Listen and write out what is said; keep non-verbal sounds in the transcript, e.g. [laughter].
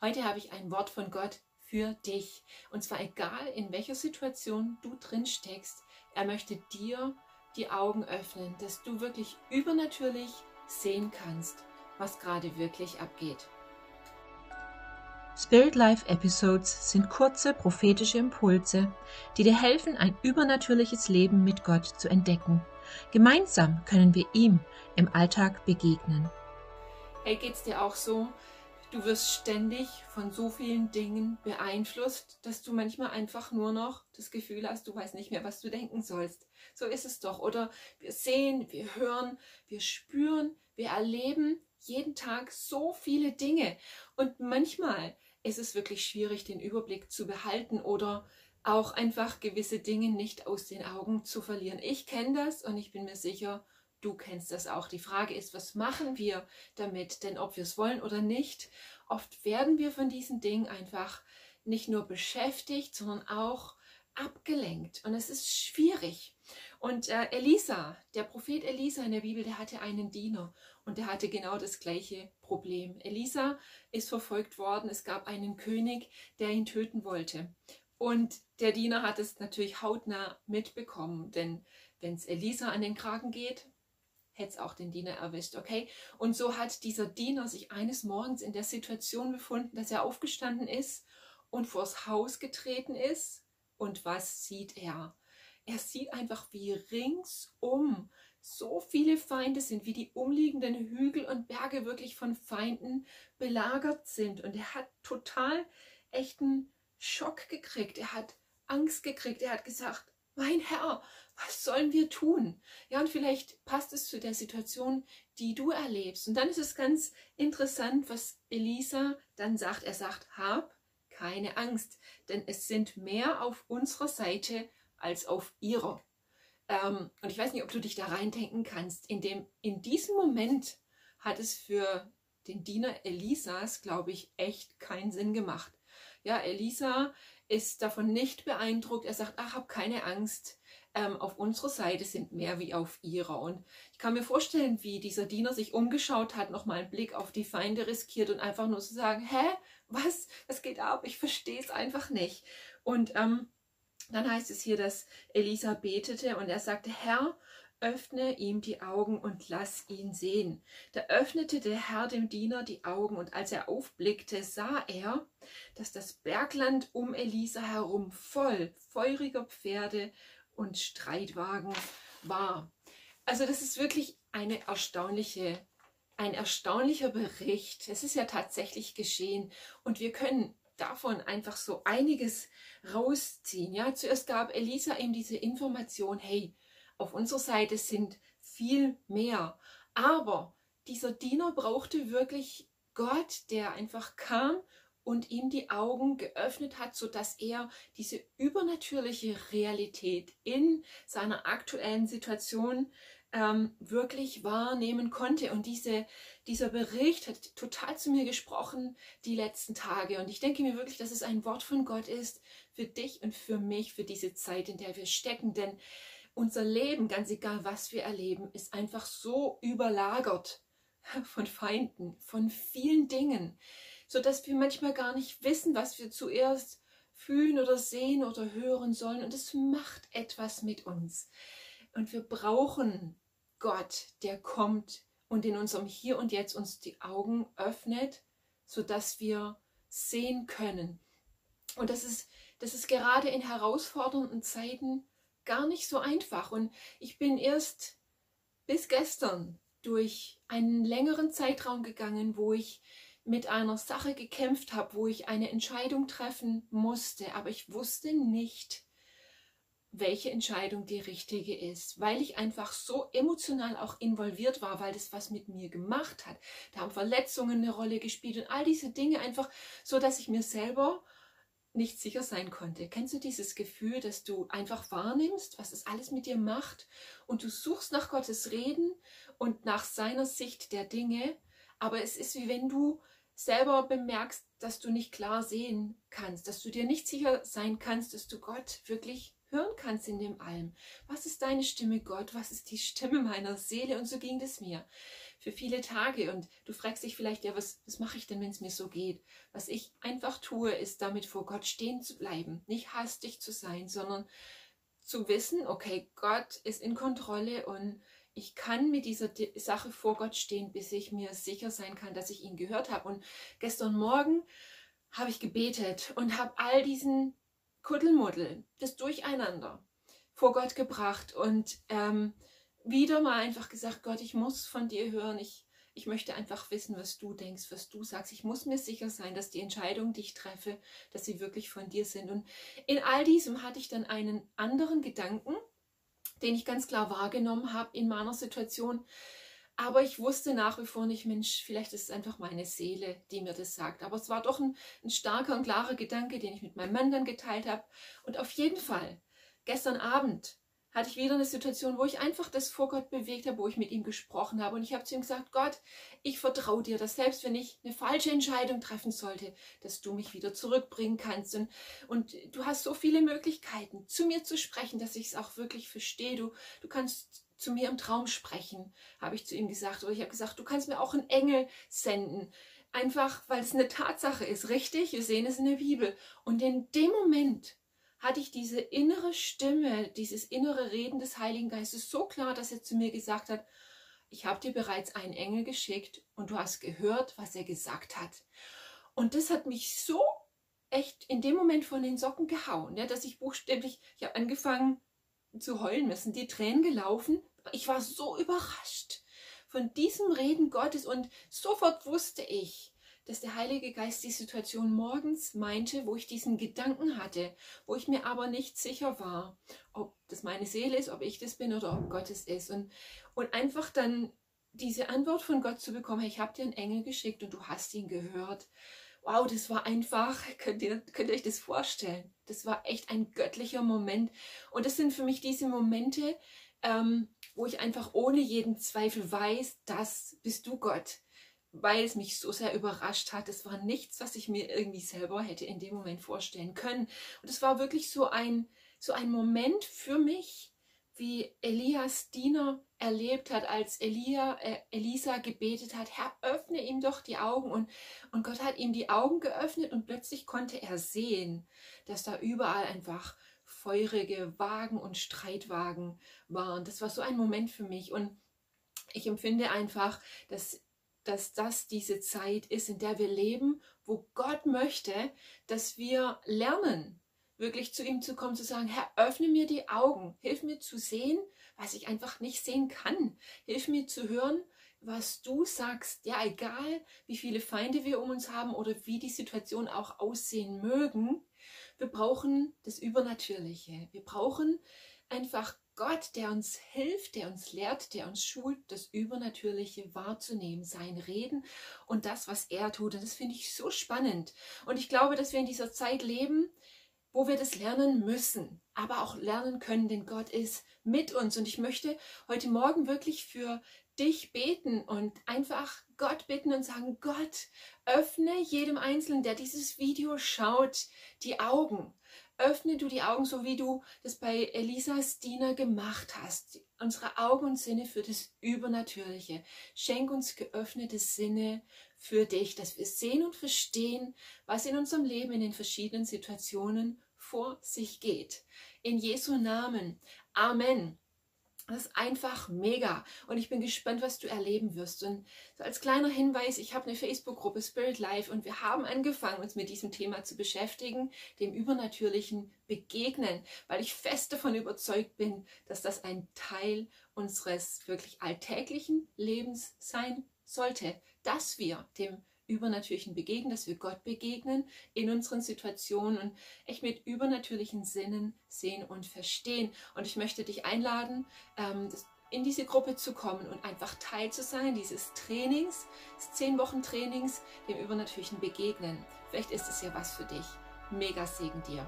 Heute habe ich ein Wort von Gott für dich. Und zwar egal, in welcher Situation du drin steckst, er möchte dir die Augen öffnen, dass du wirklich übernatürlich sehen kannst, was gerade wirklich abgeht. Spirit Life Episodes sind kurze prophetische Impulse, die dir helfen, ein übernatürliches Leben mit Gott zu entdecken. Gemeinsam können wir ihm im Alltag begegnen. Hey, geht's dir auch so? Du wirst ständig von so vielen Dingen beeinflusst, dass du manchmal einfach nur noch das Gefühl hast, du weißt nicht mehr, was du denken sollst. So ist es doch. Oder wir sehen, wir hören, wir spüren, wir erleben jeden Tag so viele Dinge. Und manchmal ist es wirklich schwierig, den Überblick zu behalten oder auch einfach gewisse Dinge nicht aus den Augen zu verlieren. Ich kenne das und ich bin mir sicher, Du kennst das auch. Die Frage ist, was machen wir damit? Denn ob wir es wollen oder nicht, oft werden wir von diesen Dingen einfach nicht nur beschäftigt, sondern auch abgelenkt. Und es ist schwierig. Und äh, Elisa, der Prophet Elisa in der Bibel, der hatte einen Diener und der hatte genau das gleiche Problem. Elisa ist verfolgt worden. Es gab einen König, der ihn töten wollte. Und der Diener hat es natürlich hautnah mitbekommen, denn wenn es Elisa an den Kragen geht, hätte es auch den Diener erwischt, okay? Und so hat dieser Diener sich eines Morgens in der Situation befunden, dass er aufgestanden ist und vors Haus getreten ist. Und was sieht er? Er sieht einfach, wie ringsum so viele Feinde sind, wie die umliegenden Hügel und Berge wirklich von Feinden belagert sind. Und er hat total echten Schock gekriegt. Er hat Angst gekriegt. Er hat gesagt, mein Herr, was sollen wir tun? Ja, und vielleicht passt es zu der Situation, die du erlebst. Und dann ist es ganz interessant, was Elisa dann sagt. Er sagt, hab keine Angst, denn es sind mehr auf unserer Seite als auf ihrer. Ähm, und ich weiß nicht, ob du dich da reindenken kannst. In, dem, in diesem Moment hat es für den Diener Elisas, glaube ich, echt keinen Sinn gemacht. Ja, Elisa ist davon nicht beeindruckt. Er sagt, ach, hab keine Angst ähm, auf unserer Seite sind mehr wie auf ihrer. Und ich kann mir vorstellen, wie dieser Diener sich umgeschaut hat, nochmal einen Blick auf die Feinde riskiert und einfach nur zu sagen, hä, was, was geht ab? Ich verstehe es einfach nicht. Und ähm, dann heißt es hier, dass Elisa betete und er sagte, Herr, öffne ihm die Augen und lass ihn sehen. Da öffnete der Herr dem Diener die Augen und als er aufblickte, sah er, dass das Bergland um Elisa herum voll feuriger Pferde und Streitwagen war. Also das ist wirklich eine erstaunliche, ein erstaunlicher Bericht. Es ist ja tatsächlich geschehen und wir können davon einfach so einiges rausziehen. Ja, zuerst gab Elisa ihm diese Information, hey, auf unserer Seite sind viel mehr. Aber dieser Diener brauchte wirklich Gott, der einfach kam und ihm die Augen geöffnet hat, sodass er diese übernatürliche Realität in seiner aktuellen Situation ähm, wirklich wahrnehmen konnte. Und diese, dieser Bericht hat total zu mir gesprochen die letzten Tage. Und ich denke mir wirklich, dass es ein Wort von Gott ist für dich und für mich, für diese Zeit, in der wir stecken. Denn unser Leben, ganz egal was wir erleben, ist einfach so überlagert [laughs] von Feinden, von vielen Dingen so dass wir manchmal gar nicht wissen, was wir zuerst fühlen oder sehen oder hören sollen. Und es macht etwas mit uns. Und wir brauchen Gott, der kommt und in unserem Hier und Jetzt uns die Augen öffnet, so dass wir sehen können. Und das ist, das ist gerade in herausfordernden Zeiten gar nicht so einfach. Und ich bin erst bis gestern durch einen längeren Zeitraum gegangen, wo ich mit einer Sache gekämpft habe, wo ich eine Entscheidung treffen musste, aber ich wusste nicht, welche Entscheidung die richtige ist, weil ich einfach so emotional auch involviert war, weil das was mit mir gemacht hat. Da haben Verletzungen eine Rolle gespielt und all diese Dinge einfach so, dass ich mir selber nicht sicher sein konnte. Kennst du dieses Gefühl, dass du einfach wahrnimmst, was es alles mit dir macht und du suchst nach Gottes Reden und nach seiner Sicht der Dinge, aber es ist wie wenn du selber bemerkst, dass du nicht klar sehen kannst, dass du dir nicht sicher sein kannst, dass du Gott wirklich hören kannst in dem Allem. Was ist deine Stimme, Gott? Was ist die Stimme meiner Seele? Und so ging es mir. Für viele Tage und du fragst dich vielleicht, ja, was, was mache ich denn, wenn es mir so geht? Was ich einfach tue, ist damit vor Gott stehen zu bleiben, nicht hastig zu sein, sondern zu wissen, okay, Gott ist in Kontrolle und ich kann mit dieser Sache vor Gott stehen, bis ich mir sicher sein kann, dass ich ihn gehört habe. Und gestern Morgen habe ich gebetet und habe all diesen Kuddelmuddel, das Durcheinander vor Gott gebracht und ähm, wieder mal einfach gesagt, Gott, ich muss von dir hören, ich, ich möchte einfach wissen, was du denkst, was du sagst. Ich muss mir sicher sein, dass die Entscheidungen, die ich treffe, dass sie wirklich von dir sind. Und in all diesem hatte ich dann einen anderen Gedanken, den ich ganz klar wahrgenommen habe in meiner Situation. Aber ich wusste nach wie vor nicht, Mensch, vielleicht ist es einfach meine Seele, die mir das sagt. Aber es war doch ein, ein starker und klarer Gedanke, den ich mit meinem Mann dann geteilt habe. Und auf jeden Fall, gestern Abend hatte ich wieder eine Situation, wo ich einfach das vor Gott bewegt habe, wo ich mit ihm gesprochen habe. Und ich habe zu ihm gesagt, Gott, ich vertraue dir, dass selbst wenn ich eine falsche Entscheidung treffen sollte, dass du mich wieder zurückbringen kannst. Und, und du hast so viele Möglichkeiten, zu mir zu sprechen, dass ich es auch wirklich verstehe. Du, du kannst zu mir im Traum sprechen, habe ich zu ihm gesagt. Oder ich habe gesagt, du kannst mir auch einen Engel senden. Einfach, weil es eine Tatsache ist, richtig? Wir sehen es in der Bibel. Und in dem Moment hatte ich diese innere Stimme, dieses innere Reden des Heiligen Geistes so klar, dass er zu mir gesagt hat, ich habe dir bereits einen Engel geschickt und du hast gehört, was er gesagt hat. Und das hat mich so echt in dem Moment von den Socken gehauen, ja, dass ich buchstäblich, ich habe angefangen zu heulen müssen, die Tränen gelaufen. Ich war so überrascht von diesem Reden Gottes und sofort wusste ich, dass der Heilige Geist die Situation morgens meinte, wo ich diesen Gedanken hatte, wo ich mir aber nicht sicher war, ob das meine Seele ist, ob ich das bin oder ob Gott es ist. Und, und einfach dann diese Antwort von Gott zu bekommen, hey, ich habe dir einen Engel geschickt und du hast ihn gehört. Wow, das war einfach, könnt ihr, könnt ihr euch das vorstellen? Das war echt ein göttlicher Moment. Und das sind für mich diese Momente, ähm, wo ich einfach ohne jeden Zweifel weiß, das bist du Gott weil es mich so sehr überrascht hat. Es war nichts, was ich mir irgendwie selber hätte in dem Moment vorstellen können. Und es war wirklich so ein, so ein Moment für mich, wie Elias Diener erlebt hat, als Elia, äh, Elisa gebetet hat, Herr, öffne ihm doch die Augen. Und, und Gott hat ihm die Augen geöffnet und plötzlich konnte er sehen, dass da überall einfach feurige Wagen und Streitwagen waren. Das war so ein Moment für mich. Und ich empfinde einfach, dass dass das diese Zeit ist, in der wir leben, wo Gott möchte, dass wir lernen, wirklich zu ihm zu kommen, zu sagen, Herr, öffne mir die Augen, hilf mir zu sehen, was ich einfach nicht sehen kann. Hilf mir zu hören, was du sagst. Ja, egal, wie viele Feinde wir um uns haben oder wie die Situation auch aussehen mögen, wir brauchen das Übernatürliche. Wir brauchen einfach Gott, der uns hilft, der uns lehrt, der uns schult, das Übernatürliche wahrzunehmen, sein Reden und das, was er tut. Und das finde ich so spannend. Und ich glaube, dass wir in dieser Zeit leben, wo wir das lernen müssen, aber auch lernen können, denn Gott ist mit uns. Und ich möchte heute Morgen wirklich für dich beten und einfach Gott bitten und sagen, Gott, öffne jedem Einzelnen, der dieses Video schaut, die Augen öffne du die Augen, so wie du das bei Elisas Diener gemacht hast. Unsere Augen und Sinne für das Übernatürliche. Schenk uns geöffnete Sinne für dich, dass wir sehen und verstehen, was in unserem Leben in den verschiedenen Situationen vor sich geht. In Jesu Namen. Amen. Das ist einfach mega und ich bin gespannt, was du erleben wirst. Und so als kleiner Hinweis, ich habe eine Facebook-Gruppe Spirit Life und wir haben angefangen, uns mit diesem Thema zu beschäftigen, dem übernatürlichen Begegnen, weil ich fest davon überzeugt bin, dass das ein Teil unseres wirklich alltäglichen Lebens sein sollte, dass wir dem Übernatürlichen begegnen, dass wir Gott begegnen in unseren Situationen und echt mit übernatürlichen Sinnen sehen und verstehen. Und ich möchte dich einladen, ähm, in diese Gruppe zu kommen und einfach Teil zu sein dieses Trainings, des zehn Wochen Trainings, dem Übernatürlichen begegnen. Vielleicht ist es ja was für dich. Mega Segen dir.